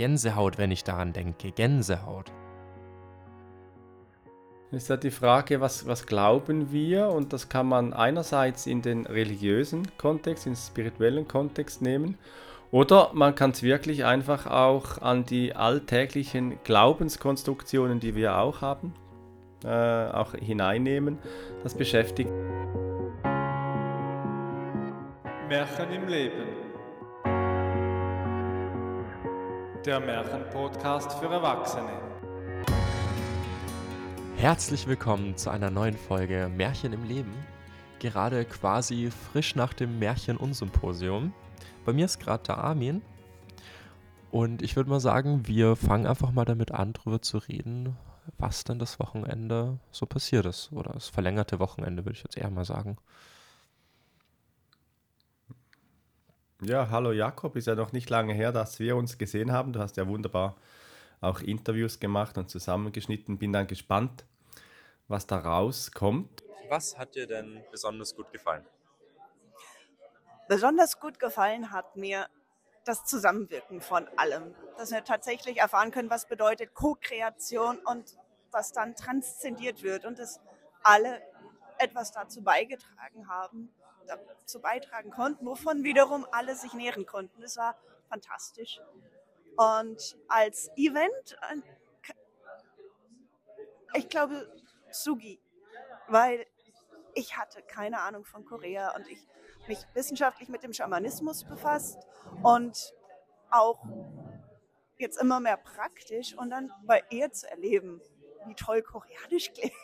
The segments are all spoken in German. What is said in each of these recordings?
Gänsehaut, wenn ich daran denke. Gänsehaut. Ist ja die Frage, was, was glauben wir? Und das kann man einerseits in den religiösen Kontext, in den spirituellen Kontext nehmen. Oder man kann es wirklich einfach auch an die alltäglichen Glaubenskonstruktionen, die wir auch haben, äh, auch hineinnehmen. Das beschäftigt. Märchen im Leben. Der Märchenpodcast für Erwachsene. Herzlich willkommen zu einer neuen Folge Märchen im Leben. Gerade quasi frisch nach dem Märchen-Unsymposium. Bei mir ist gerade der Armin. Und ich würde mal sagen, wir fangen einfach mal damit an, darüber zu reden, was denn das Wochenende so passiert ist. Oder das verlängerte Wochenende, würde ich jetzt eher mal sagen. Ja, hallo Jakob, ist ja noch nicht lange her, dass wir uns gesehen haben. Du hast ja wunderbar auch Interviews gemacht und zusammengeschnitten. Bin dann gespannt, was da rauskommt. Was hat dir denn besonders gut gefallen? Besonders gut gefallen hat mir das Zusammenwirken von allem. Dass wir tatsächlich erfahren können, was bedeutet Co-Kreation und was dann transzendiert wird und dass alle etwas dazu beigetragen haben, dazu beitragen konnten, wovon wiederum alle sich nähren konnten. Das war fantastisch. Und als Event, ich glaube, Sugi, weil ich hatte keine Ahnung von Korea und ich mich wissenschaftlich mit dem Schamanismus befasst und auch jetzt immer mehr praktisch und dann bei ihr zu erleben, wie toll Koreanisch klingt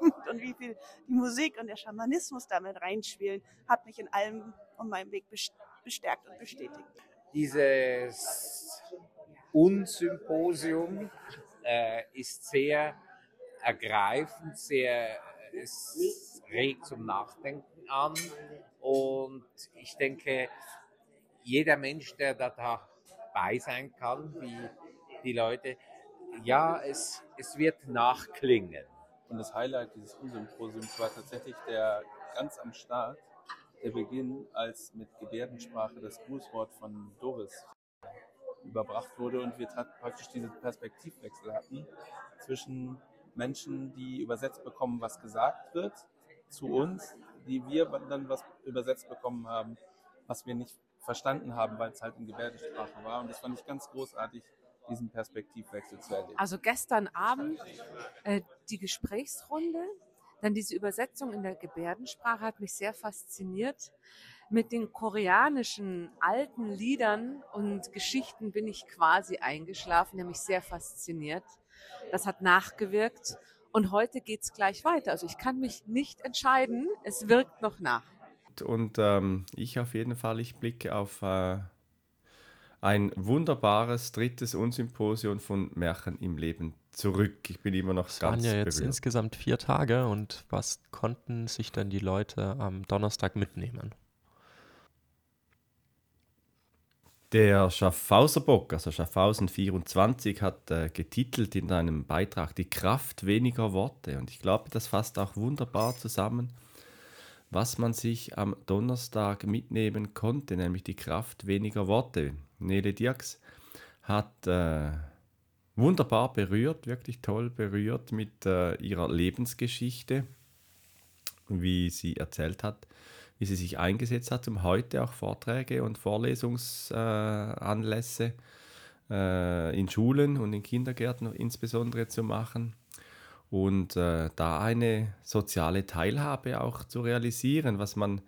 und wie viel die Musik und der Schamanismus damit reinspielen, hat mich in allem um meinem Weg bestärkt und bestätigt. Dieses Unsymposium äh, ist sehr ergreifend, sehr, es regt zum Nachdenken an. Und ich denke, jeder Mensch, der da dabei sein kann, wie die Leute, ja, es, es wird nachklingen. Und das Highlight dieses Unsymposiums war tatsächlich der ganz am Start, der Beginn, als mit Gebärdensprache das Grußwort von Doris überbracht wurde und wir praktisch diesen Perspektivwechsel hatten zwischen Menschen, die übersetzt bekommen, was gesagt wird, zu uns, die wir dann was übersetzt bekommen haben, was wir nicht verstanden haben, weil es halt in Gebärdensprache war. Und das fand ich ganz großartig, diesen Perspektivwechsel zu erleben. Also gestern Abend äh, die Gesprächsrunde, dann diese Übersetzung in der Gebärdensprache hat mich sehr fasziniert. Mit den koreanischen alten Liedern und Geschichten bin ich quasi eingeschlafen, der mich sehr fasziniert. Das hat nachgewirkt und heute geht es gleich weiter. Also ich kann mich nicht entscheiden, es wirkt noch nach. Und ähm, ich auf jeden Fall, ich blicke auf äh, ein wunderbares drittes Unsymposium von Märchen im Leben zurück. Ich bin immer noch es ganz waren ja jetzt berührt. insgesamt vier Tage und was konnten sich denn die Leute am Donnerstag mitnehmen? Der Schaffhauserbock, also Schaffhausen 24, hat äh, getitelt in einem Beitrag Die Kraft weniger Worte. Und ich glaube, das fasst auch wunderbar zusammen, was man sich am Donnerstag mitnehmen konnte, nämlich die Kraft weniger Worte. Nele Diax hat äh, wunderbar berührt, wirklich toll berührt mit äh, ihrer Lebensgeschichte, wie sie erzählt hat, wie sie sich eingesetzt hat, um heute auch Vorträge und Vorlesungsanlässe äh, in Schulen und in Kindergärten insbesondere zu machen und äh, da eine soziale Teilhabe auch zu realisieren, was man,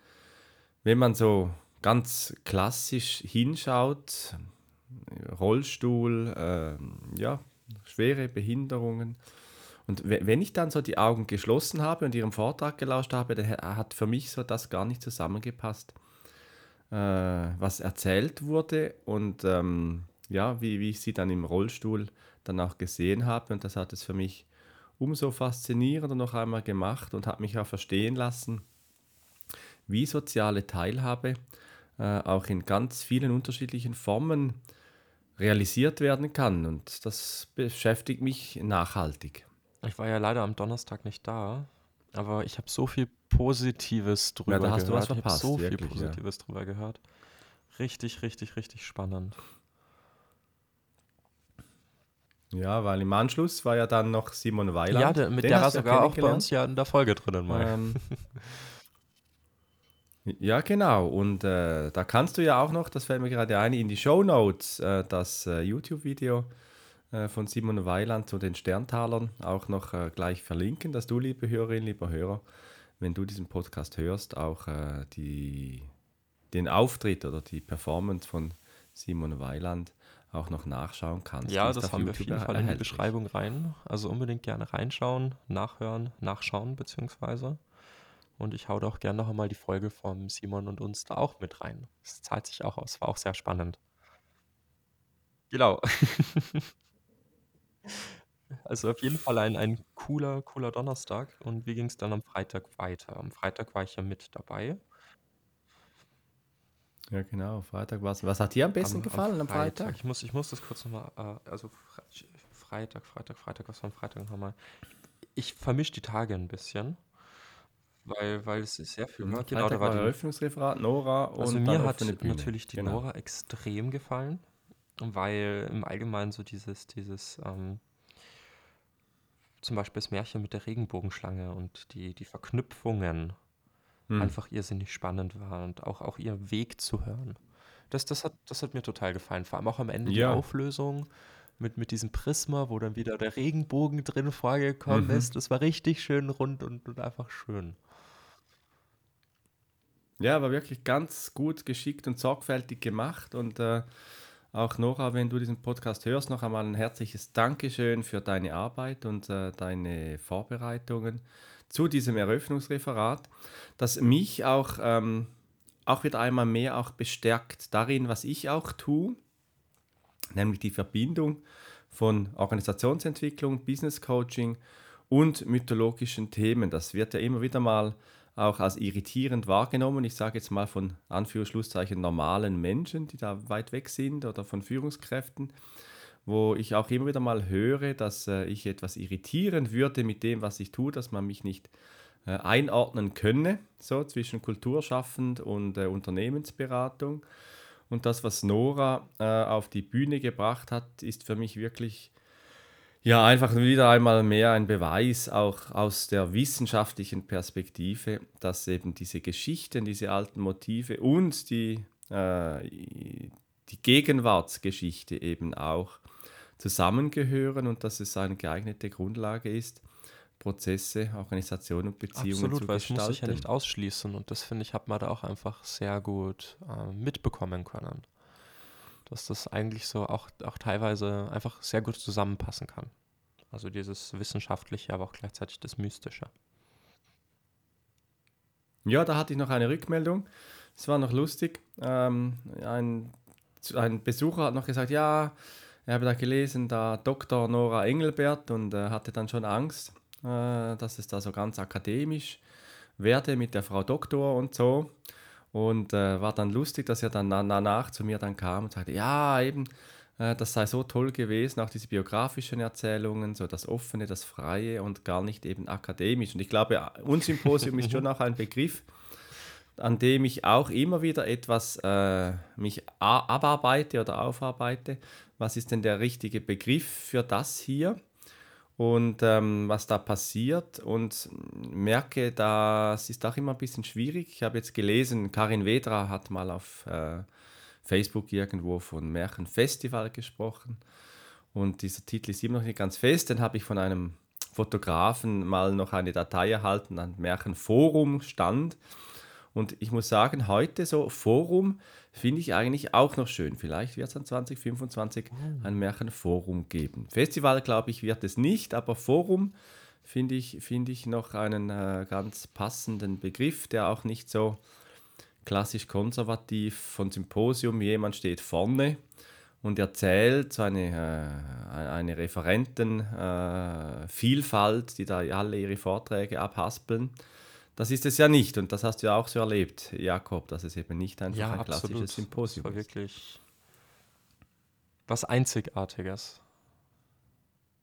wenn man so ganz klassisch hinschaut, Rollstuhl, äh, ja, schwere Behinderungen. Und wenn ich dann so die Augen geschlossen habe und ihrem Vortrag gelauscht habe, dann hat für mich so das gar nicht zusammengepasst, äh, was erzählt wurde und ähm, ja, wie, wie ich sie dann im Rollstuhl dann auch gesehen habe. Und das hat es für mich umso faszinierender noch einmal gemacht und hat mich auch verstehen lassen, wie soziale Teilhabe äh, auch in ganz vielen unterschiedlichen Formen realisiert werden kann. Und das beschäftigt mich nachhaltig. Ich war ja leider am Donnerstag nicht da, aber ich habe so viel Positives drüber Ja, da hast gehört. du was ich habe verpasst, so wirklich, viel ja. Positives drüber gehört. Richtig, richtig, richtig spannend. Ja, weil im Anschluss war ja dann noch Simon Weiland. Ja, der, mit der war ja sogar auch bei uns ja in der Folge drinnen mal. Ähm, ja, genau. Und äh, da kannst du ja auch noch, das fällt mir gerade ein, in die Show Notes äh, das äh, YouTube-Video äh, von Simon Weiland zu den Sterntalern auch noch äh, gleich verlinken, dass du, liebe Hörerin, lieber Hörer, wenn du diesen Podcast hörst, auch äh, die, den Auftritt oder die Performance von Simon Weiland auch noch nachschauen kannst. Ja, das haben wir auf YouTube jeden Fall in die. Beschreibung rein. Also unbedingt gerne reinschauen, nachhören, nachschauen beziehungsweise. Und ich hau da auch gerne noch einmal die Folge vom Simon und uns da auch mit rein. Das zahlt sich auch aus, war auch sehr spannend. Genau. Also auf jeden Fall ein, ein cooler, cooler Donnerstag. Und wie ging es dann am Freitag weiter? Am Freitag war ich ja mit dabei. Ja, genau. Freitag war's. Was hat dir am besten gefallen am Freitag? Ich muss, ich muss das kurz nochmal, äh, also Fre Freitag, Freitag, Freitag, was war am Freitag nochmal? Ich vermische die Tage ein bisschen, weil, weil es ist sehr viel. Ne? Genau, Freitag da war die, Eröffnungsreferat, Nora und also mir hat natürlich die Genau. Nora extrem gefallen, weil im Allgemeinen so dieses, dieses, ähm, zum Beispiel das Märchen mit der Regenbogenschlange und die, die Verknüpfungen Hm. einfach irrsinnig spannend war und auch, auch ihr Weg zu hören. Das, das, hat, das hat mir total gefallen. Vor allem auch am Ende die Ja. Auflösung mit, mit diesem Prisma, wo dann wieder der Regenbogen drin vorgekommen Mhm. ist. Das war richtig schön rund und, und einfach schön. Ja, war wirklich ganz gut geschickt und sorgfältig gemacht. Und äh, auch Nora, wenn du diesen Podcast hörst, noch einmal ein herzliches Dankeschön für deine Arbeit und äh, deine Vorbereitungen zu diesem Eröffnungsreferat, das mich auch, ähm, auch wieder einmal mehr auch bestärkt darin, was ich auch tue, nämlich die Verbindung von Organisationsentwicklung, Business Coaching und mythologischen Themen. Das wird ja immer wieder mal auch als irritierend wahrgenommen. Ich sage jetzt mal von Anführungsschlusszeichen normalen Menschen, die da weit weg sind oder von Führungskräften, wo ich auch immer wieder mal höre, dass äh, ich etwas irritieren würde mit dem, was ich tue, dass man mich nicht äh, einordnen könne, so zwischen kulturschaffend und äh, Unternehmensberatung. Und das, was Nora äh, auf die Bühne gebracht hat, ist für mich wirklich ja einfach wieder einmal mehr ein Beweis, auch aus der wissenschaftlichen Perspektive, dass eben diese Geschichten, diese alten Motive und die, äh, die Gegenwartsgeschichte eben auch zusammengehören und dass es eine geeignete Grundlage ist, Prozesse, Organisation und Beziehungen Absolut, zu weil es muss sich ja gestalten. nicht ausschließen. Und das, finde ich, hat man da auch einfach sehr gut äh, mitbekommen können. Dass das eigentlich so auch, auch teilweise einfach sehr gut zusammenpassen kann. Also dieses Wissenschaftliche, aber auch gleichzeitig das Mystische. Ja, da hatte ich noch eine Rückmeldung. Es war noch lustig. Ähm, ein, ein Besucher hat noch gesagt, ja, er habe da gelesen, da Dr. Nora Engelbert und äh, hatte dann schon Angst, äh, dass es da so ganz akademisch werde mit der Frau Doktor und so. Und äh, war dann lustig, dass er dann na- danach zu mir dann kam und sagte, ja, eben, äh, das sei so toll gewesen, auch diese biografischen Erzählungen, so das Offene, das Freie und gar nicht eben akademisch. Und ich glaube, Unsymposium ist schon auch ein Begriff, an dem ich auch immer wieder etwas äh, mich abarbeite oder aufarbeite. Was ist denn der richtige Begriff für das hier? Und ähm, was da passiert und merke, das ist auch immer ein bisschen schwierig. Ich habe jetzt gelesen, Karin Wedra hat mal auf äh, Facebook irgendwo von Märchenfestival gesprochen. Und dieser Titel ist immer noch nicht ganz fest. Dann habe ich von einem Fotografen mal noch eine Datei erhalten, ein Märchenforum stand. Und ich muss sagen, heute so Forum finde ich eigentlich auch noch schön. Vielleicht wird es dann 2025 ein Märchenforum geben. Festival, glaube ich, wird es nicht, aber Forum finde ich, finde ich noch einen äh, ganz passenden Begriff, der auch nicht so klassisch konservativ von Symposium, jemand steht vorne und erzählt so eine, äh, eine Referentenvielfalt, äh, die da alle ihre Vorträge abhaspeln. Das ist es ja nicht und das hast du ja auch so erlebt, Jakob, dass es eben nicht einfach Ja, ein klassisches absolut. Das Symposium war ist. wirklich was Einzigartiges.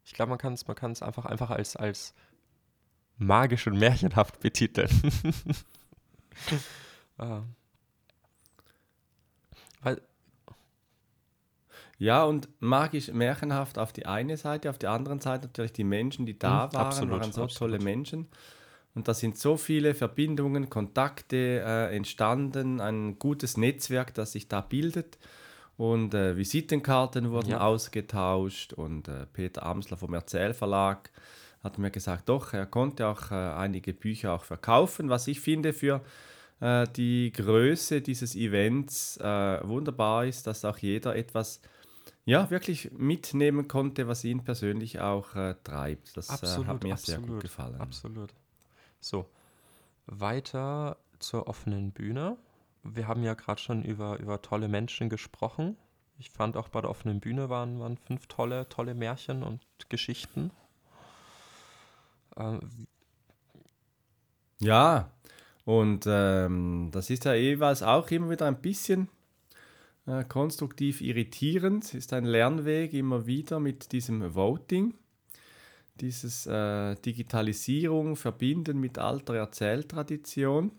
Ich glaube, man kann es man kann's einfach, einfach als, als magisch und märchenhaft betiteln. ah. Weil, Ja, und magisch märchenhaft auf die eine Seite, auf der anderen Seite natürlich die Menschen, die da Mhm, waren, absolut, waren so tolle absolut. Menschen. Und da sind so viele Verbindungen, Kontakte äh, entstanden, ein gutes Netzwerk, das sich da bildet. Und äh, Visitenkarten wurden Ja. ausgetauscht und äh, Peter Amsler vom Erzählverlag hat mir gesagt, doch, er konnte auch äh, einige Bücher auch verkaufen, was ich finde für äh, die Größe dieses Events äh, wunderbar ist, dass auch jeder etwas ja, wirklich mitnehmen konnte, was ihn persönlich auch äh, treibt. Das äh, hat mir sehr gut gefallen. Absolut. So, weiter zur offenen Bühne. Wir haben ja gerade schon über, über tolle Menschen gesprochen. Ich fand auch bei der offenen Bühne waren, waren fünf tolle, tolle Märchen und Geschichten. Äh, Ja, und ähm, das ist ja jeweils auch immer wieder ein bisschen äh, konstruktiv irritierend. Ist ein Lernweg immer wieder mit diesem Voting. Dieses äh, Digitalisierung verbinden mit alter Erzähltradition.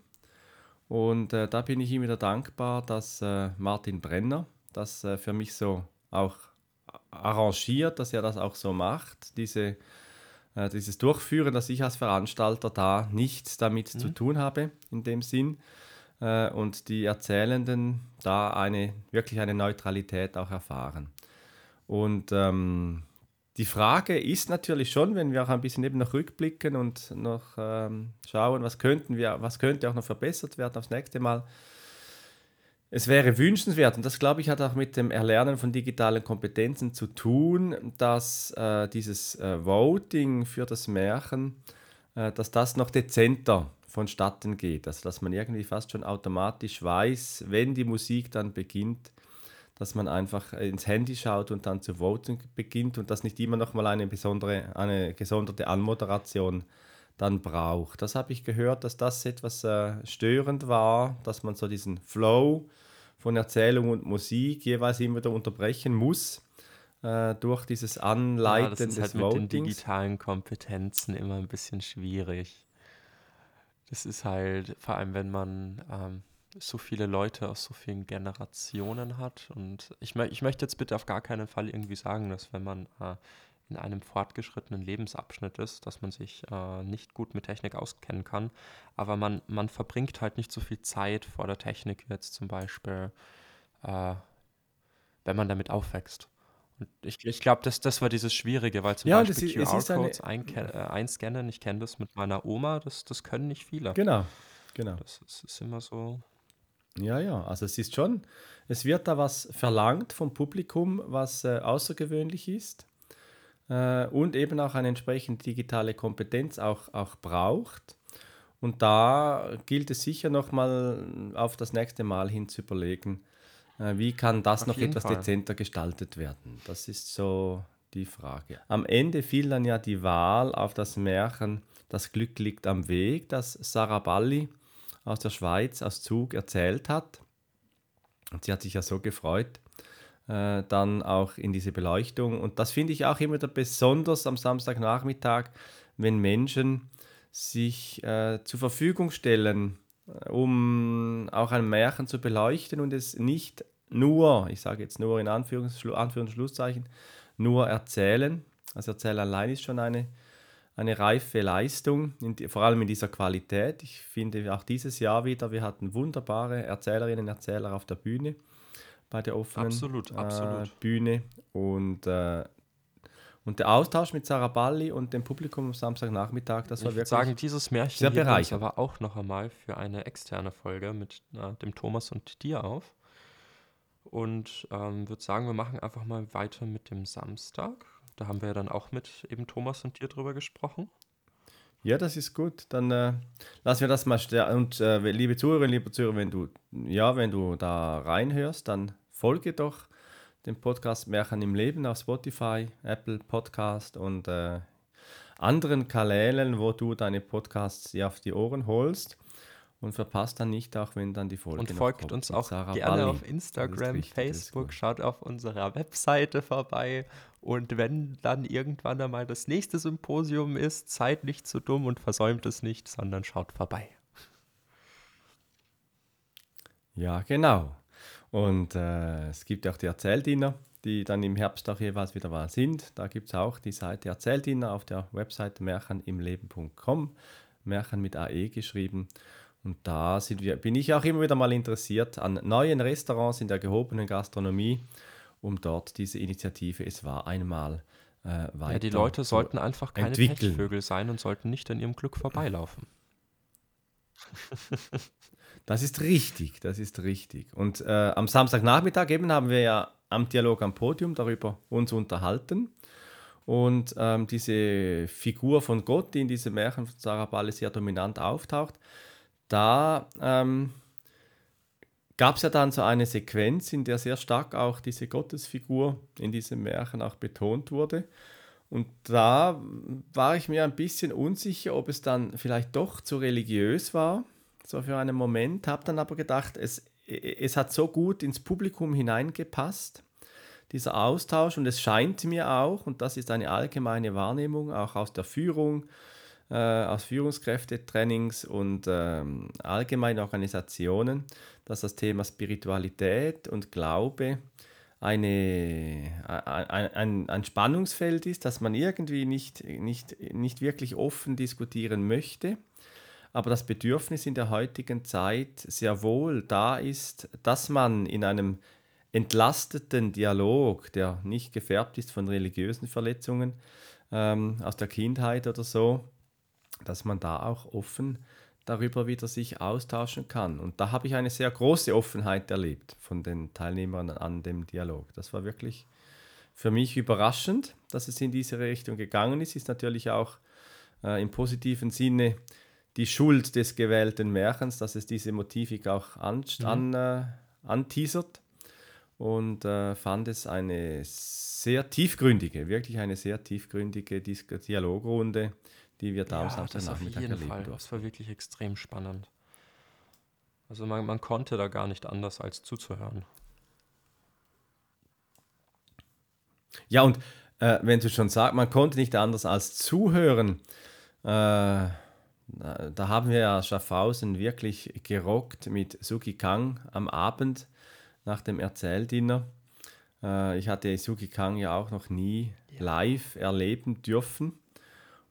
Und äh, da bin ich ihm wieder dankbar, dass äh, Martin Brenner das äh, für mich so auch arrangiert, dass er das auch so macht. Diese äh, dieses Durchführen, dass ich als Veranstalter da nichts damit zu tun habe, in dem Sinn. Äh, und die Erzählenden da eine, wirklich eine Neutralität auch erfahren. Und ähm, die Frage ist natürlich schon, wenn wir auch ein bisschen eben noch rückblicken und noch ähm, schauen, was könnten wir, was könnte auch noch verbessert werden aufs nächste Mal. Es wäre wünschenswert, und das glaube ich hat auch mit dem Erlernen von digitalen Kompetenzen zu tun, dass äh, dieses äh, Voting für das Märchen, äh, dass das noch dezenter vonstatten geht. Also dass man irgendwie fast schon automatisch weiß, wenn die Musik dann beginnt, dass man einfach ins Handy schaut und dann zu voten beginnt und dass nicht immer noch mal eine besondere, eine gesonderte Anmoderation dann braucht. Das habe ich gehört, dass das etwas äh, störend war, dass man so diesen Flow von Erzählung und Musik jeweils immer wieder unterbrechen muss äh, durch dieses ja, Anleiten das ist des halt mit den digitalen Kompetenzen immer ein bisschen schwierig. Das ist halt, vor allem wenn man ähm, so viele Leute aus so vielen Generationen hat. Und ich, ich möchte jetzt bitte auf gar keinen Fall irgendwie sagen, dass wenn man äh, in einem fortgeschrittenen Lebensabschnitt ist, dass man sich äh, nicht gut mit Technik auskennen kann. Aber man, man verbringt halt nicht so viel Zeit vor der Technik jetzt zum Beispiel, äh, wenn man damit aufwächst. Und ich, ich glaube, das, das war dieses Schwierige, weil zum Ja, Beispiel QR-Codes äh, einscannen, ich kenne das mit meiner Oma, das, das können nicht viele. Genau, genau. Das ist, ist immer so. Ja, ja, also es ist schon, es wird da was verlangt vom Publikum, was äh, außergewöhnlich ist äh, und eben auch eine entsprechende digitale Kompetenz auch, auch braucht. Und da gilt es sicher nochmal auf das nächste Mal hin zu überlegen, äh, wie kann das Auf noch etwas Fall. dezenter gestaltet werden. Das ist so die Frage. Am Ende fiel dann ja die Wahl auf das Märchen Das Glück liegt am Weg, das Sarah Balli aus der Schweiz aus Zug erzählt hat. Und sie hat sich ja so gefreut, äh, dann auch in diese Beleuchtung. Und das finde ich auch immer besonders am Samstagnachmittag, wenn Menschen sich äh, zur Verfügung stellen, äh, um auch ein Märchen zu beleuchten und es nicht nur, ich sage jetzt nur in Anführungs Anführungs- nur erzählen. Also erzählen allein ist schon eine, eine reife Leistung, die, vor allem in dieser Qualität. Ich finde auch dieses Jahr wieder, wir hatten wunderbare Erzählerinnen und Erzähler auf der Bühne, bei der offenen Absolut, Äh, absolut. Bühne. Und, äh, und der Austausch mit Sarah Balli und dem Publikum am Samstagnachmittag, das Ich war wirklich sagen, dieses Märchen uns bereichernd. aber auch noch einmal für eine externe Folge mit äh, dem Thomas und dir auf. Und ähm, würde sagen, wir machen einfach mal weiter mit dem Samstag. Da haben wir ja dann auch mit eben Thomas und dir drüber gesprochen. Ja, das ist gut. Dann äh, lassen wir das mal stärken. Und äh, liebe Zuhörerinnen, liebe Zuhörer, wenn du, ja, wenn du da reinhörst, dann folge doch dem Podcast Märchen im Leben auf Spotify, Apple Podcast und äh, anderen Kanälen, wo du deine Podcasts dir auf die Ohren holst. Und verpasst dann nicht auch, wenn dann die Folge Und folgt uns auch Sarah gerne Balli. auf Instagram, Facebook, schaut auf unserer Webseite vorbei. Und wenn dann irgendwann einmal das nächste Symposium ist, seid nicht zu dumm und versäumt es nicht, sondern schaut vorbei. Ja, genau. Und äh, es gibt auch die Erzähldiener, die dann im Herbst auch jeweils wieder mal sind. Da gibt es auch die Seite Erzähldiener auf der Webseite märchenimleben.com, Märchen mit AE geschrieben. Und da wir, bin ich auch immer wieder mal interessiert an neuen Restaurants in der gehobenen Gastronomie, um dort diese Initiative Es war einmal äh, weiter Ja, die Leute sollten einfach keine entwickeln. Pechvögel sein und sollten nicht an ihrem Glück vorbeilaufen. Das ist richtig, das ist richtig. Und äh, am Samstagnachmittag eben haben wir ja am Dialog am Podium darüber uns unterhalten. Und ähm, diese Figur von Gott, die in diesem Märchen von Sarah Balle sehr dominant auftaucht, da ähm, gab es ja dann so eine Sequenz, in der sehr stark auch diese Gottesfigur in diesem Märchen auch betont wurde. Und da war ich mir ein bisschen unsicher, ob es dann vielleicht doch zu religiös war, so für einen Moment, habe dann aber gedacht, es, es hat so gut ins Publikum hineingepasst, dieser Austausch, und es scheint mir auch, und das ist eine allgemeine Wahrnehmung, auch aus der Führung, aus Führungskräftetrainings und ähm, allgemeinen Organisationen, dass das Thema Spiritualität und Glaube eine, ein, ein, ein Spannungsfeld ist, das man irgendwie nicht, nicht, nicht wirklich offen diskutieren möchte, aber das Bedürfnis in der heutigen Zeit sehr wohl da ist, dass man in einem entlasteten Dialog, der nicht gefärbt ist von religiösen Verletzungen ähm, aus der Kindheit oder so, dass man da auch offen darüber wieder sich austauschen kann. Und da habe ich eine sehr große Offenheit erlebt von den Teilnehmern an dem Dialog. Das war wirklich für mich überraschend, dass es in diese Richtung gegangen ist. Ist natürlich auch äh, im positiven Sinne die Schuld des gewählten Märchens, dass es diese Motivik auch an, Mhm. an, äh, anteasert und äh, fand es eine sehr tiefgründige, wirklich eine sehr tiefgründige Dis Dialogrunde, die wir da am Ja, das auf Samstagnachmittag jeden erleben Fall. durften. Das war wirklich extrem spannend. Also man, man konnte da gar nicht anders als zuzuhören. Ja, und äh, wenn du schon sagst, man konnte nicht anders als zuhören, äh, da haben wir ja Schaffhausen wirklich gerockt mit Suki Kang am Abend nach dem Erzähldinner. Äh, ich hatte Suki Kang ja auch noch nie live erleben dürfen.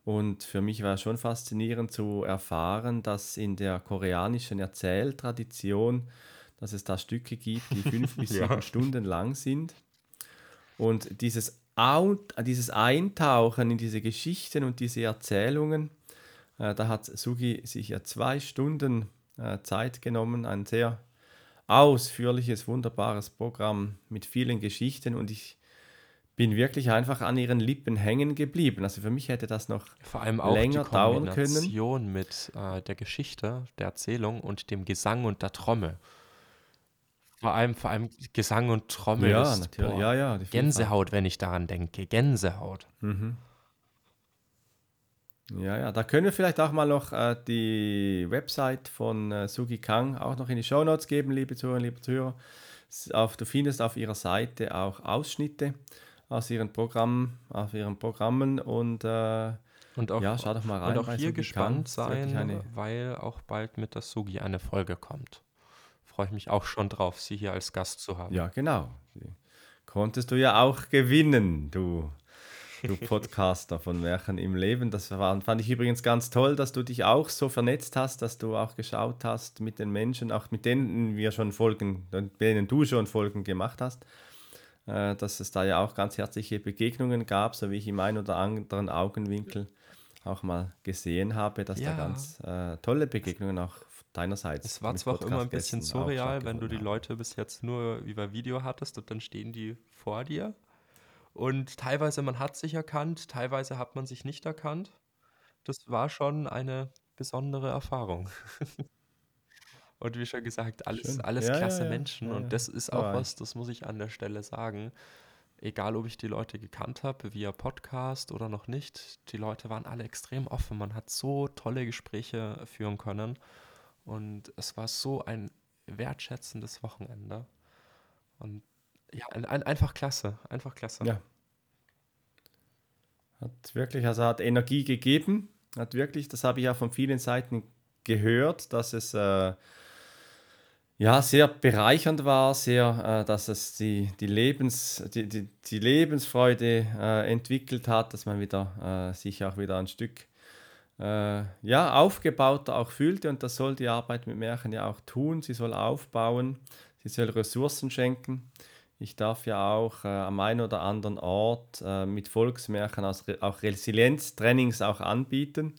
Und für mich war es schon faszinierend zu erfahren, dass in der koreanischen Erzähltradition, dass es da Stücke gibt, die fünf bis Ja. sieben Stunden lang sind. Und dieses, Au dieses Eintauchen in diese Geschichten und diese Erzählungen, äh, da hat Sugi sich ja zwei Stunden äh, Zeit genommen, ein sehr ausführliches, wunderbares Programm mit vielen Geschichten und ich bin wirklich einfach an ihren Lippen hängen geblieben. Also für mich hätte das noch Vor allem auch länger die dauern können. Kombination mit äh, der Geschichte, der Erzählung und dem Gesang und der Trommel. Vor allem, vor allem Gesang und Trommel Ja, ist natürlich. boah, Ja, ja, Gänsehaut, wenn ich daran denke. Gänsehaut. Mhm. Ja, ja, da können wir vielleicht auch mal noch äh, die Website von äh, Sugi Kang auch noch in die Shownotes geben, liebe Zuhörer, liebe Zuhörer. Auf, du findest auf ihrer Seite auch Ausschnitte aus ihren Programmen, auf ihren Programmen und äh, Und auch, ja, schau doch mal rein. und auch hier gespannt wirklich sein, weil auch bald mit der Sugi eine Folge kommt. Freue ich mich auch schon drauf, sie hier als Gast zu haben. Ja, genau. Die konntest du ja auch gewinnen, du, du Podcaster von Märchen im Leben. Das war, fand ich übrigens ganz toll, dass du dich auch so vernetzt hast, dass du auch geschaut hast mit den Menschen, auch mit denen wir schon Folgen, denen du schon Folgen gemacht hast, dass es da ja auch ganz herzliche Begegnungen gab, so wie ich im einen oder anderen Augenwinkel auch mal gesehen habe, dass Ja. da ganz äh, tolle Begegnungen auch deinerseits. Es war zwar auch immer ein bisschen surreal, wenn du die. Leute bis jetzt nur über Video hattest und dann stehen die vor dir. Und teilweise man hat sich erkannt, teilweise hat man sich nicht erkannt. Das war schon eine besondere Erfahrung. Und wie schon gesagt, alles, Schön. alles Ja, ja, klasse ja. Menschen. Ja, ja. Und das ist auch was, das muss ich an der Stelle sagen. Egal, ob ich die Leute gekannt habe via Podcast oder noch nicht, die Leute waren alle extrem offen. Man hat so tolle Gespräche führen können. Und es war so ein wertschätzendes Wochenende. Und ja, ein, ein, einfach klasse. Einfach klasse. Ja. Hat wirklich, also hat Energie gegeben. Hat wirklich, das habe ich auch von vielen Seiten gehört, dass es äh, ja, sehr bereichernd war, sehr, äh, dass es die, die, Lebens, die, die, die Lebensfreude äh, entwickelt hat, dass man wieder, äh, sich auch wieder ein Stück äh, ja, aufgebauter auch fühlte. Und das soll die Arbeit mit Märchen ja auch tun. Sie soll aufbauen, sie soll Ressourcen schenken. Ich darf ja auch äh, am einen oder anderen Ort äh, mit Volksmärchen auch Resilienztrainings auch anbieten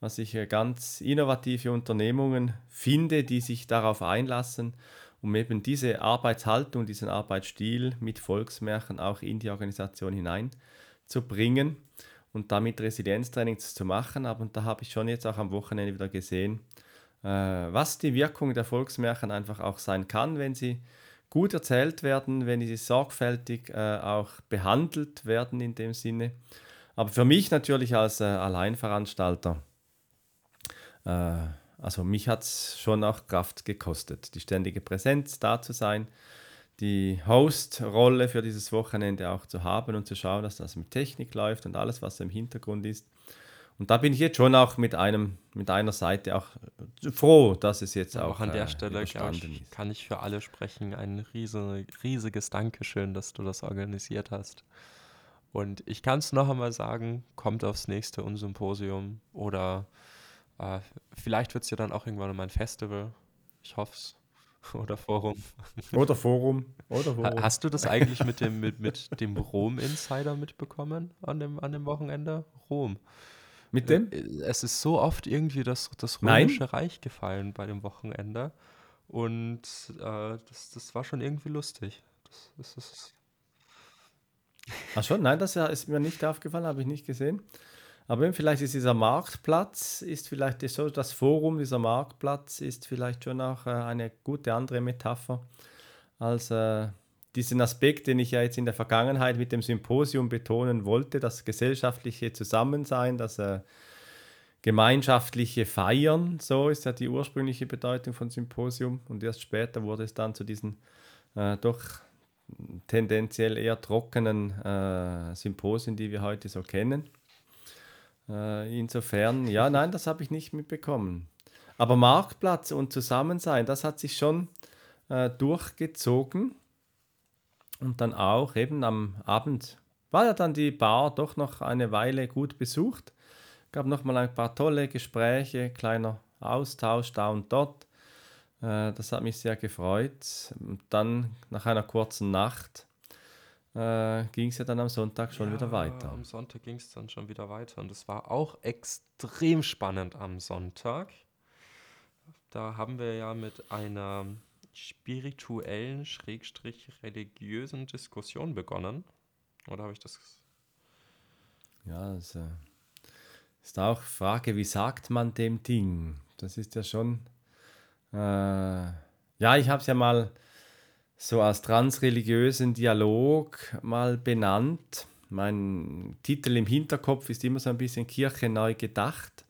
was ich ganz innovative Unternehmungen finde, die sich darauf einlassen, um eben diese Arbeitshaltung, diesen Arbeitsstil mit Volksmärchen auch in die Organisation hineinzubringen und damit Resilienztrainings zu machen. Aber da habe ich schon jetzt auch am Wochenende wieder gesehen, äh, was die Wirkung der Volksmärchen einfach auch sein kann, wenn sie gut erzählt werden, wenn sie sorgfältig äh, auch behandelt werden in dem Sinne. Aber für mich natürlich als äh, Alleinveranstalter äh, also mich hat es schon auch Kraft gekostet, die ständige Präsenz da zu sein, die Host-Rolle für dieses Wochenende auch zu haben und zu schauen, dass das mit Technik läuft und alles, was im Hintergrund ist. Und da bin ich jetzt schon auch mit, einem, mit einer Seite auch froh, dass es jetzt auch, auch an der äh, Stelle ich, kann ich für alle sprechen. Ein riesig, riesiges Dankeschön, dass du das organisiert hast. Und ich kann es noch einmal sagen, kommt aufs nächste Unsymposium oder äh, vielleicht wird es ja dann auch irgendwann mal ein Festival. Ich hoffe es. Oder Forum. Oder Forum. Oder Forum. Hast du das eigentlich mit dem, mit, mit dem Rom-Insider mitbekommen an dem, an dem Wochenende? Rom. Mit dem? Äh, es ist so oft irgendwie das, das Römische Nein. Reich gefallen bei dem Wochenende. Und äh, das, das war schon irgendwie lustig. Das, das ist Ach schon? Nein, das ist mir nicht aufgefallen, habe ich nicht gesehen. Aber vielleicht ist dieser Marktplatz, ist vielleicht so, das Forum, dieser Marktplatz ist vielleicht schon auch äh, eine gute andere Metapher als äh, diesen Aspekt, den ich ja jetzt in der Vergangenheit mit dem Symposium betonen wollte, das gesellschaftliche Zusammensein, das äh, gemeinschaftliche Feiern, so ist ja die ursprüngliche Bedeutung von Symposium und erst später wurde es dann zu diesen äh, doch tendenziell eher trockenen äh, Symposien, die wir heute so kennen. Äh, insofern, ja, nein, das habe ich nicht mitbekommen. Aber Marktplatz und Zusammensein, das hat sich schon äh, durchgezogen. Und dann auch eben am Abend war ja dann die Bar doch noch eine Weile gut besucht. Gab noch mal ein paar tolle Gespräche, kleiner Austausch da und dort. Äh, das hat mich sehr gefreut. Und dann nach einer kurzen Nacht äh, ging es ja dann am Sonntag schon ja, wieder weiter. Am Sonntag ging es dann schon wieder weiter und es war auch extrem spannend am Sonntag. Da haben wir ja mit einer spirituellen, schrägstrich religiösen Diskussion begonnen. Oder habe ich das? Ja, das äh, ist auch Frage, wie sagt man dem Ding? Das ist ja schon. Äh, ja, ich habe es ja mal so als transreligiösen Dialog mal benannt. Mein Titel im Hinterkopf ist immer so ein bisschen Kirche neu gedacht,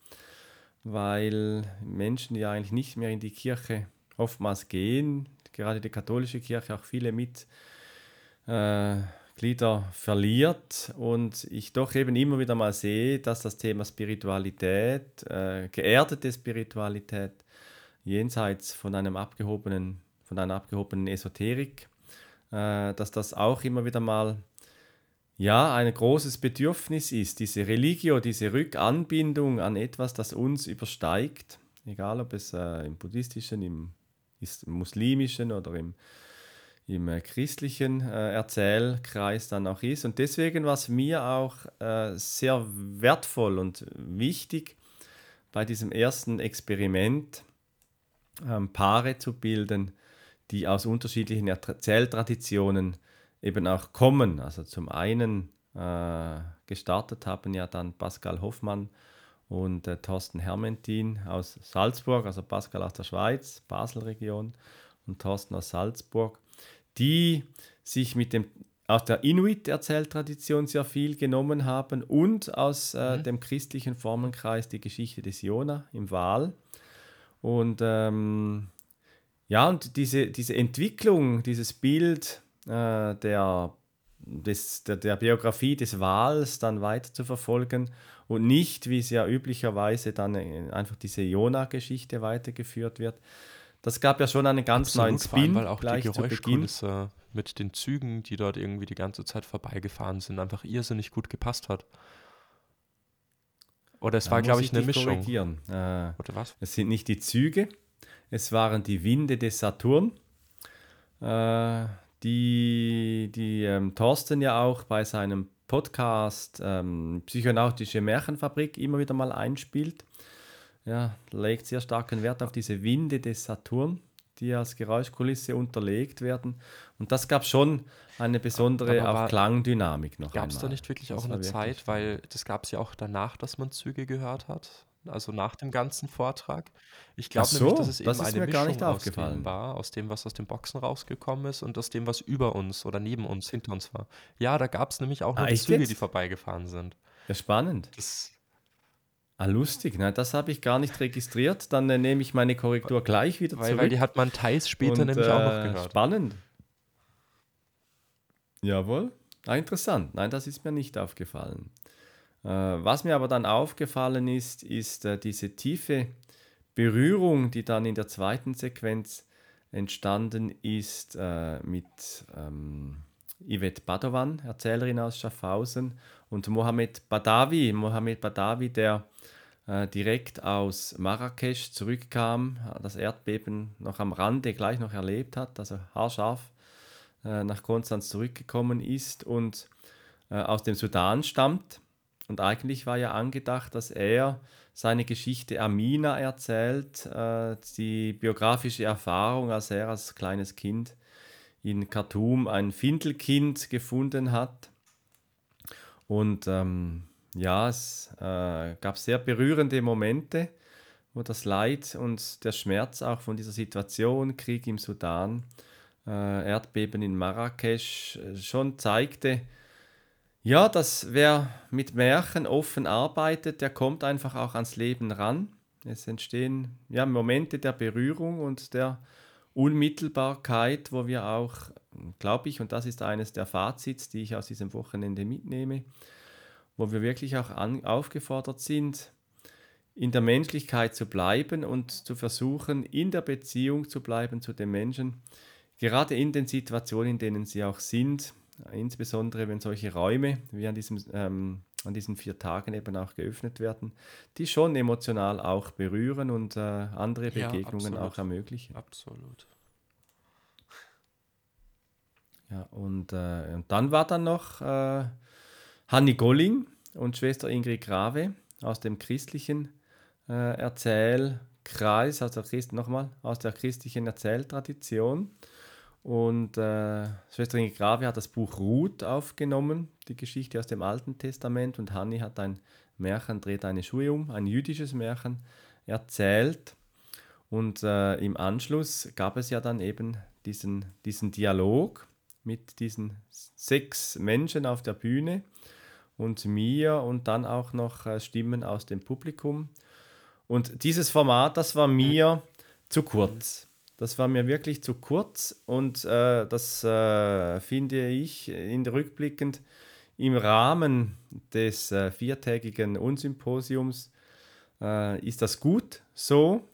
weil Menschen ja eigentlich nicht mehr in die Kirche oftmals gehen, gerade die katholische Kirche auch viele Mitglieder äh, verliert und ich doch eben immer wieder mal sehe, dass das Thema Spiritualität, äh, geerdete Spiritualität, jenseits von einem abgehobenen von einer abgehobenen Esoterik, äh, dass das auch immer wieder mal ja, ein großes Bedürfnis ist, diese Religio, diese Rückanbindung an etwas, das uns übersteigt, egal ob es äh, im buddhistischen, im, im muslimischen oder im, im äh, christlichen äh, Erzählkreis dann auch ist. Und deswegen war es mir auch äh, sehr wertvoll und wichtig, bei diesem ersten Experiment ähm, Paare zu bilden, die aus unterschiedlichen Erzähltraditionen eben auch kommen. Also zum einen äh, gestartet haben ja dann Pascal Hoffmann und äh, Thorsten Hermentin aus Salzburg, also Pascal aus der Schweiz, Basel-Region und Thorsten aus Salzburg, die sich mit dem aus der Inuit-Erzähltradition sehr viel genommen haben und aus äh, mhm. dem christlichen Formenkreis die Geschichte des Jona im Waal. Und ähm, ja, und diese, diese Entwicklung, dieses Bild äh, der, des, der, der Biografie des Wals dann weiter zu verfolgen und nicht, wie es ja üblicherweise dann einfach diese Jona-Geschichte weitergeführt wird, das gab ja schon einen ganz neuen Absolut, vor allem, Spin weil auch die gleich Beginn. Geräuschkulisse mit den Zügen, die dort irgendwie die ganze Zeit vorbeigefahren sind, einfach irrsinnig gut gepasst hat. Oder es Da war, glaube ich, eine dich Mischung. Äh, Oder was? Es sind nicht die Züge, es waren die Winde des Saturn, äh, die, die ähm, Thorsten ja auch bei seinem Podcast ähm, Psychonautische Märchenfabrik immer wieder mal einspielt. Ja, legt sehr starken Wert auf diese Winde des Saturn, die als Geräuschkulisse unterlegt werden. Und das gab schon eine besondere Aber war- Klangdynamik noch Gab es da einmal. nicht wirklich Das auch eine wirklich Zeit, weil das gab es ja auch danach, dass man Züge gehört hat? Also nach dem ganzen Vortrag. Ich glaube Ach nämlich, so, dass es eben das ist eine mir gar Mischung nicht aus dem aufgefallen. war, aus dem, was aus den Boxen rausgekommen ist und aus dem, was über uns oder neben uns, hinter uns war. Ja, da gab es nämlich auch Ah, noch Züge, jetzt? die vorbeigefahren sind. Ja, spannend. Das, Ah, lustig. Na, das habe ich gar nicht registriert. Dann äh, nehme ich meine Korrektur gleich wieder weil, zurück. weil die hat man teils später Und, nämlich auch noch äh, gehört. Spannend. Jawohl. Ah, interessant. Nein, das ist mir nicht aufgefallen. Äh, was mir aber dann aufgefallen ist, ist äh, diese tiefe Berührung, die dann in der zweiten Sequenz entstanden ist äh, mit ähm, Yvette Badovan, Erzählerin aus Schaffhausen, und Mohamed Badawi. Mohamed Badawi, der direkt aus Marrakesch zurückkam, das Erdbeben noch am Rande gleich noch erlebt hat, also haarscharf nach Konstanz zurückgekommen ist und aus dem Sudan stammt. Und eigentlich war ja angedacht, dass er seine Geschichte Amina erzählt, äh, die biografische Erfahrung, als er als kleines Kind in Khartoum ein Findelkind gefunden hat. Und ähm, ja, es äh, gab sehr berührende Momente, wo das Leid und der Schmerz auch von dieser Situation, Krieg im Sudan, äh, Erdbeben in Marrakesch, äh, schon zeigte, ja, dass wer mit Märchen offen arbeitet, der kommt einfach auch ans Leben ran. Es entstehen ja Momente der Berührung und der Unmittelbarkeit, wo wir auch, glaube ich, und das ist eines der Fazits, die ich aus diesem Wochenende mitnehme, wo wir wirklich auch an, aufgefordert sind, in der Menschlichkeit zu bleiben und zu versuchen, in der Beziehung zu bleiben zu den Menschen, gerade in den Situationen, in denen sie auch sind, insbesondere wenn solche Räume wie an, diesem, ähm, an diesen vier Tagen eben auch geöffnet werden, die schon emotional auch berühren und äh, andere Ja, Begegnungen absolut. auch ermöglichen. Absolut. Ja, und, äh, und dann war dann noch äh, Hanni Golling und Schwester Ingrid Grave aus dem christlichen äh, Erzählkreis, also Christ, nochmal, aus der christlichen Erzähltradition. Und äh, Schwester Ingrid Grave hat das Buch Ruth aufgenommen, die Geschichte aus dem Alten Testament, und Hanni hat ein Märchen, dreht eine Schuhe um, ein jüdisches Märchen erzählt. Und äh, im Anschluss gab es ja dann eben diesen, diesen Dialog mit diesen sechs Menschen auf der Bühne und mir und dann auch noch äh, Stimmen aus dem Publikum. Und dieses Format, das war mir zu kurz. Das war mir wirklich zu kurz und äh, das äh, finde ich in rückblickend im Rahmen des äh, viertägigen Unsymposiums äh, ist das gut so.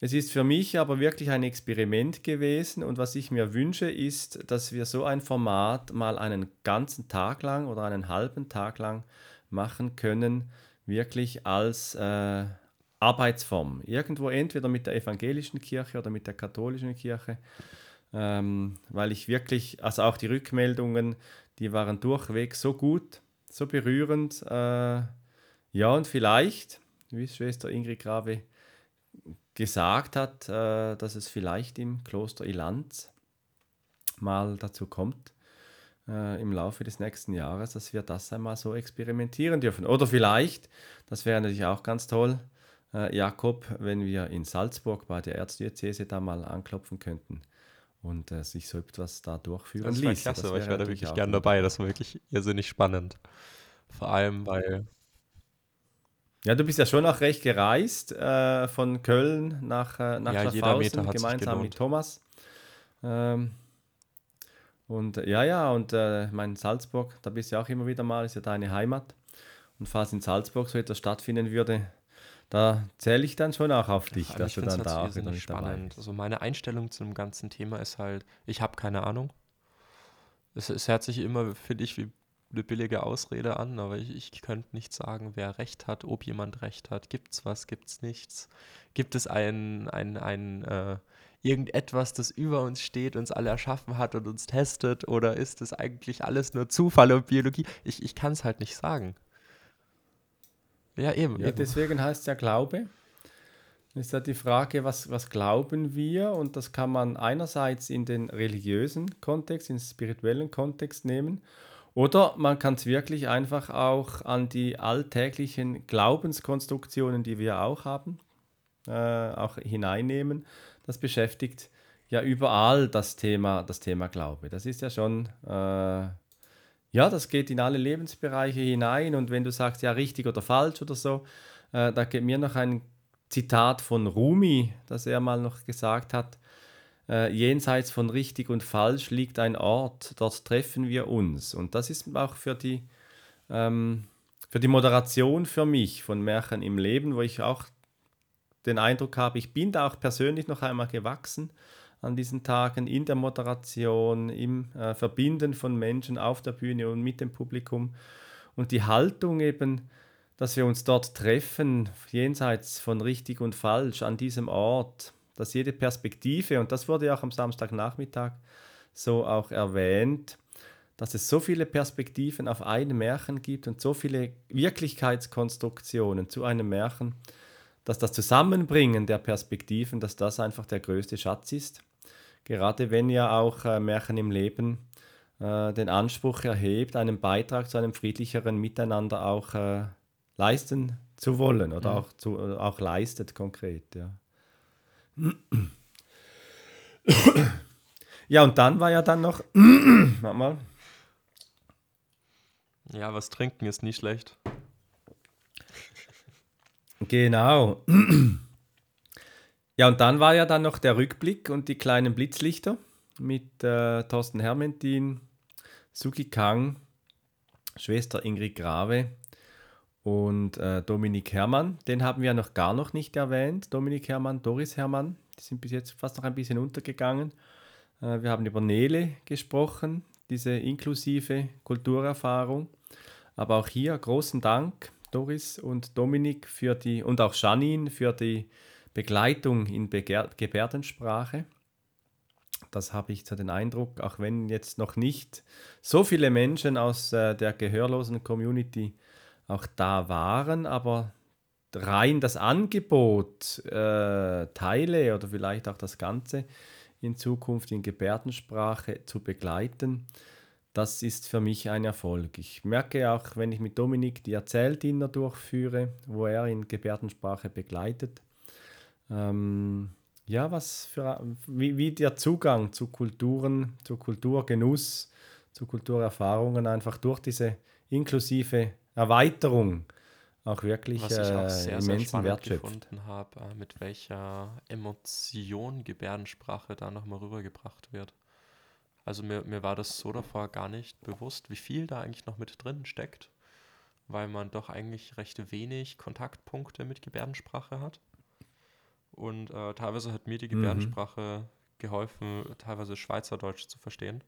Es ist für mich aber wirklich ein Experiment gewesen und was ich mir wünsche, ist, dass wir so ein Format mal einen ganzen Tag lang oder einen halben Tag lang machen können, wirklich als äh, Arbeitsform. Irgendwo entweder mit der evangelischen Kirche oder mit der katholischen Kirche, ähm, weil ich wirklich, also auch die Rückmeldungen, die waren durchweg so gut, so berührend. Äh, ja, und vielleicht, wie Schwester Ingrid Grave gesagt hat, äh, dass es vielleicht im Kloster Ilanz mal dazu kommt, äh, im Laufe des nächsten Jahres, dass wir das einmal so experimentieren dürfen. Oder vielleicht, das wäre natürlich auch ganz toll, äh, Jakob, wenn wir in Salzburg bei der Erzdiözese da mal anklopfen könnten und äh, sich so etwas da durchführen Das ließe. klasse, Das weil ich wäre da wirklich gern dabei. Das war wirklich irrsinnig spannend. Vor allem, weil Ja, du bist ja schon auch recht gereist äh, von Köln nach, äh, nach Ja, Schaffhausen, gemeinsam mit. Thomas. Ähm, und äh, ja, ja, und äh, mein Salzburg, da bist du ja auch immer wieder mal, ist ja deine Heimat. Und falls in Salzburg so etwas stattfinden würde, da zähle ich dann schon auch auf dich, Ja, dass du es dann da auch dabei spannend. bist. Also meine Einstellung zu dem ganzen Thema ist halt, ich habe keine Ahnung. Es, es hört sich immer, finde ich, wie eine billige Ausrede an, aber ich, ich könnte nicht sagen, wer recht hat, ob jemand recht hat. Gibt's was, gibt's nichts? Gibt es ein, ein, ein äh, irgendetwas, das über uns steht, uns alle erschaffen hat und uns testet? Oder ist es eigentlich alles nur Zufall und Biologie? Ich, ich kann es halt nicht sagen. Ja, eben. Ja, eben. deswegen heißt ja Glaube. Ist ja die Frage, was, was glauben wir? Und das kann man einerseits in den religiösen Kontext, in den spirituellen Kontext nehmen. Oder man kann es wirklich einfach auch an die alltäglichen Glaubenskonstruktionen, die wir auch haben, äh, auch hineinnehmen. Das beschäftigt ja überall das Thema, das Thema Glaube. Das ist ja schon, äh, ja, das geht in alle Lebensbereiche hinein. Und wenn du sagst, ja, richtig oder falsch oder so, äh, da geht mir noch ein Zitat von Rumi, das er mal noch gesagt hat. Äh, jenseits von richtig und falsch liegt ein Ort, dort treffen wir uns. Und das ist auch für die, ähm, für die Moderation für mich von Märchen im Leben, wo ich auch den Eindruck habe, ich bin da auch persönlich noch einmal gewachsen an diesen Tagen in der Moderation, im äh, Verbinden von Menschen auf der Bühne und mit dem Publikum. Und die Haltung eben, dass wir uns dort treffen, jenseits von richtig und falsch, an diesem Ort, dass jede Perspektive, und das wurde ja auch am Samstagnachmittag so auch erwähnt, dass es so viele Perspektiven auf ein Märchen gibt und so viele Wirklichkeitskonstruktionen zu einem Märchen, dass das Zusammenbringen der Perspektiven, dass das einfach der größte Schatz ist. Gerade wenn ja auch äh, Märchen im Leben äh, den Anspruch erhebt, einen Beitrag zu einem friedlicheren Miteinander auch äh, leisten zu wollen oder Mhm. auch, zu, äh, auch leistet konkret. Ja. ja, und dann war ja dann noch, warte mal, Ja, was trinken ist nie schlecht. Genau. Ja, und dann war ja dann noch der Rückblick und die kleinen Blitzlichter mit äh, Thorsten Hermentin, Suki Kang, Schwester Ingrid Grave und äh, Dominik Herrmann. Den haben wir ja noch gar noch nicht erwähnt. Dominik Herrmann, Doris Herrmann, die sind bis jetzt fast noch ein bisschen untergegangen. Äh, wir haben über Nele gesprochen, diese inklusive Kulturerfahrung. Aber auch hier großen Dank, Doris und Dominik, für die, und auch Janine für die Begleitung in Beger Gebärdensprache. Das habe ich so den Eindruck, auch wenn jetzt noch nicht so viele Menschen aus äh, der gehörlosen Community auch da waren, aber rein das Angebot, äh, Teile oder vielleicht auch das Ganze in Zukunft in Gebärdensprache zu begleiten, das ist für mich ein Erfolg. Ich merke auch, wenn ich mit Dominik die Erzähldiener durchführe, wo er in Gebärdensprache begleitet, ähm, ja, was für, wie, wie der Zugang zu Kulturen, zu Kulturgenuss, zu Kulturerfahrungen einfach durch diese inklusive Erweiterung auch wirklich Was ich auch äh, sehr, sehr immensen spannend Wert gefunden habe, äh, mit welcher Emotion Gebärdensprache da nochmal rübergebracht wird. Also mir, mir war das so davor gar nicht bewusst, wie viel da eigentlich noch mit drin steckt, weil man doch eigentlich recht wenig Kontaktpunkte mit Gebärdensprache hat. Und äh, teilweise hat mir die Mhm. Gebärdensprache geholfen, teilweise Schweizerdeutsch zu verstehen,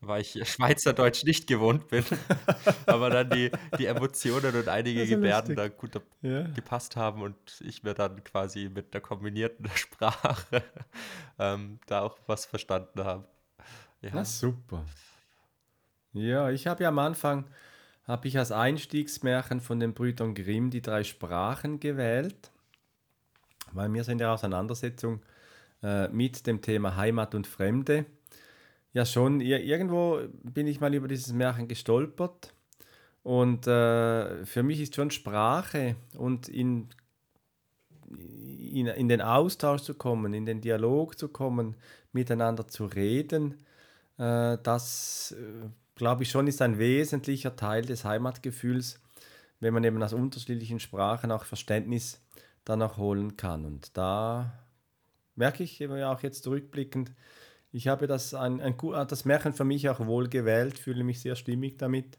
weil ich Schweizerdeutsch nicht gewohnt bin. Aber dann die, die Emotionen und einige Gebärden lustig. da gut Ja. gepasst haben und ich mir dann quasi mit der kombinierten Sprache ähm, da auch was verstanden habe. Ja, Na super. Ja, ich habe ja am Anfang, habe ich als Einstiegsmärchen von den Brüdern Grimm die drei Sprachen gewählt, weil wir sind in der Auseinandersetzung äh, mit dem Thema Heimat und Fremde. Ja, schon, ir- irgendwo bin ich mal über dieses Märchen gestolpert und äh, für mich ist schon Sprache und in, in, in den Austausch zu kommen, in den Dialog zu kommen, miteinander zu reden, äh, das, äh, glaube ich, schon ist ein wesentlicher Teil des Heimatgefühls, wenn man eben aus unterschiedlichen Sprachen auch Verständnis danach holen kann. Und da merke ich eben auch jetzt zurückblickend, ich habe das, ein, ein, gu- das Märchen für mich auch wohl gewählt, fühle mich sehr stimmig damit.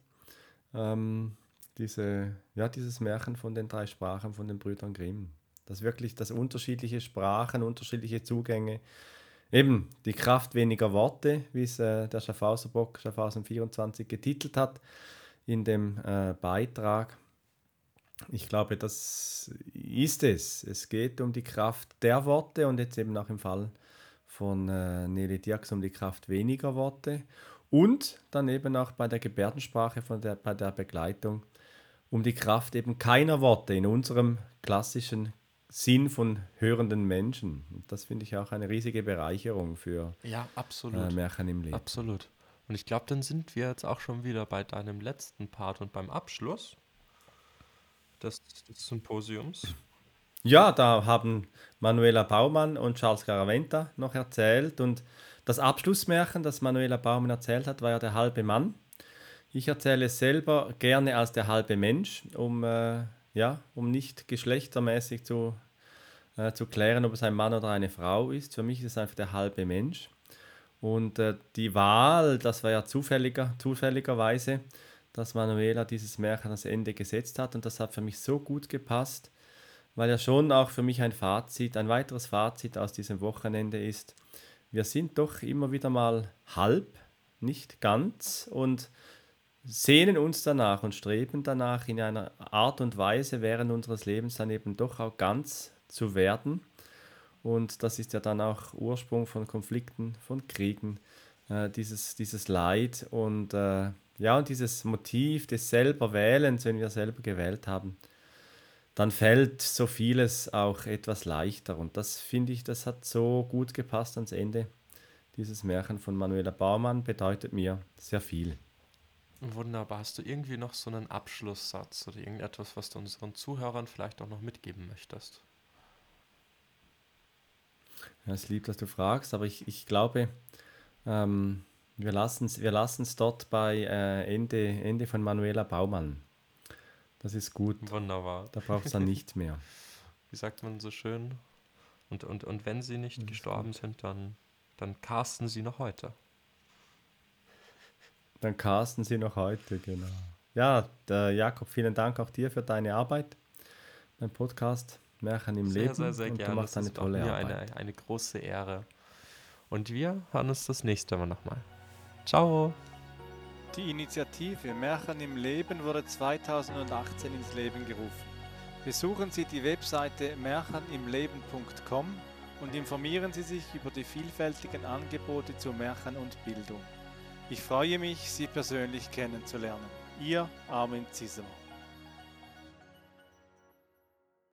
Ähm, diese, ja, dieses Märchen von den drei Sprachen von den Brüdern Grimm. Das wirklich, das unterschiedliche Sprachen, unterschiedliche Zugänge, eben die Kraft weniger Worte, wie es äh, der Schaffhauser-Bock Schaffhausen 24 getitelt hat in dem äh, Beitrag. Ich glaube, das ist es. Es geht um die Kraft der Worte und jetzt eben auch im Fall von äh, Nelly Dirks um die Kraft weniger Worte und dann eben auch bei der Gebärdensprache, von der, bei der Begleitung um die Kraft eben keiner Worte in unserem klassischen Sinn von hörenden Menschen. Und das finde ich auch eine riesige Bereicherung für ja, absolut. Äh, Märchen im Leben. Absolut. Und ich glaube, dann sind wir jetzt auch schon wieder bei deinem letzten Part und beim Abschluss des, des Symposiums. Ja, da haben Manuela Baumann und Charles Garaventa noch erzählt. Und das Abschlussmärchen, das Manuela Baumann erzählt hat, war ja der halbe Mann. Ich erzähle es selber gerne als der halbe Mensch, um, äh, ja, um nicht geschlechtermäßig zu, äh, zu klären, ob es ein Mann oder eine Frau ist. Für mich ist es einfach der halbe Mensch. Und äh, die Wahl, das war ja zufälliger, zufälligerweise, dass Manuela dieses Märchen ans Ende gesetzt hat. Und das hat für mich so gut gepasst, weil ja schon auch für mich ein Fazit, ein weiteres Fazit aus diesem Wochenende ist, wir sind doch immer wieder mal halb, nicht ganz und sehnen uns danach und streben danach in einer Art und Weise während unseres Lebens dann eben doch auch ganz zu werden. Und das ist ja dann auch Ursprung von Konflikten, von Kriegen, äh, dieses, dieses Leid und äh, ja, und dieses Motiv des selber Wählens, wenn wir selber gewählt haben, dann fällt so vieles auch etwas leichter. Und das finde ich, das hat so gut gepasst ans Ende. Dieses Märchen von Manuela Baumann bedeutet mir sehr viel. Wunderbar. Hast du irgendwie noch so einen Abschlusssatz oder irgendetwas, was du unseren Zuhörern vielleicht auch noch mitgeben möchtest? Ja, es ist lieb, dass du fragst, aber ich, ich glaube, ähm, wir lassen es wir lassen's dort bei äh, Ende, Ende von Manuela Baumann. Das ist gut. Wunderbar. Da braucht es dann nichts mehr. Wie sagt man so schön? Und, und, und wenn sie nicht gestorben gut. sind, dann, dann casten sie noch heute. Dann casten sie noch heute, genau. Ja, Jakob, vielen Dank auch dir für deine Arbeit beim Podcast Märchen im sehr, Leben. Sehr, sehr, und gerne. Du machst das eine tolle mir Arbeit. Eine, eine große Ehre. Und wir hören uns das nächste Mal nochmal. Ciao. Die Initiative Märchen im Leben wurde 2018 ins Leben gerufen. Besuchen Sie die Webseite märchenimleben.com und informieren Sie sich über die vielfältigen Angebote zu Märchen und Bildung. Ich freue mich, Sie persönlich kennenzulernen. Ihr Armin Zisser.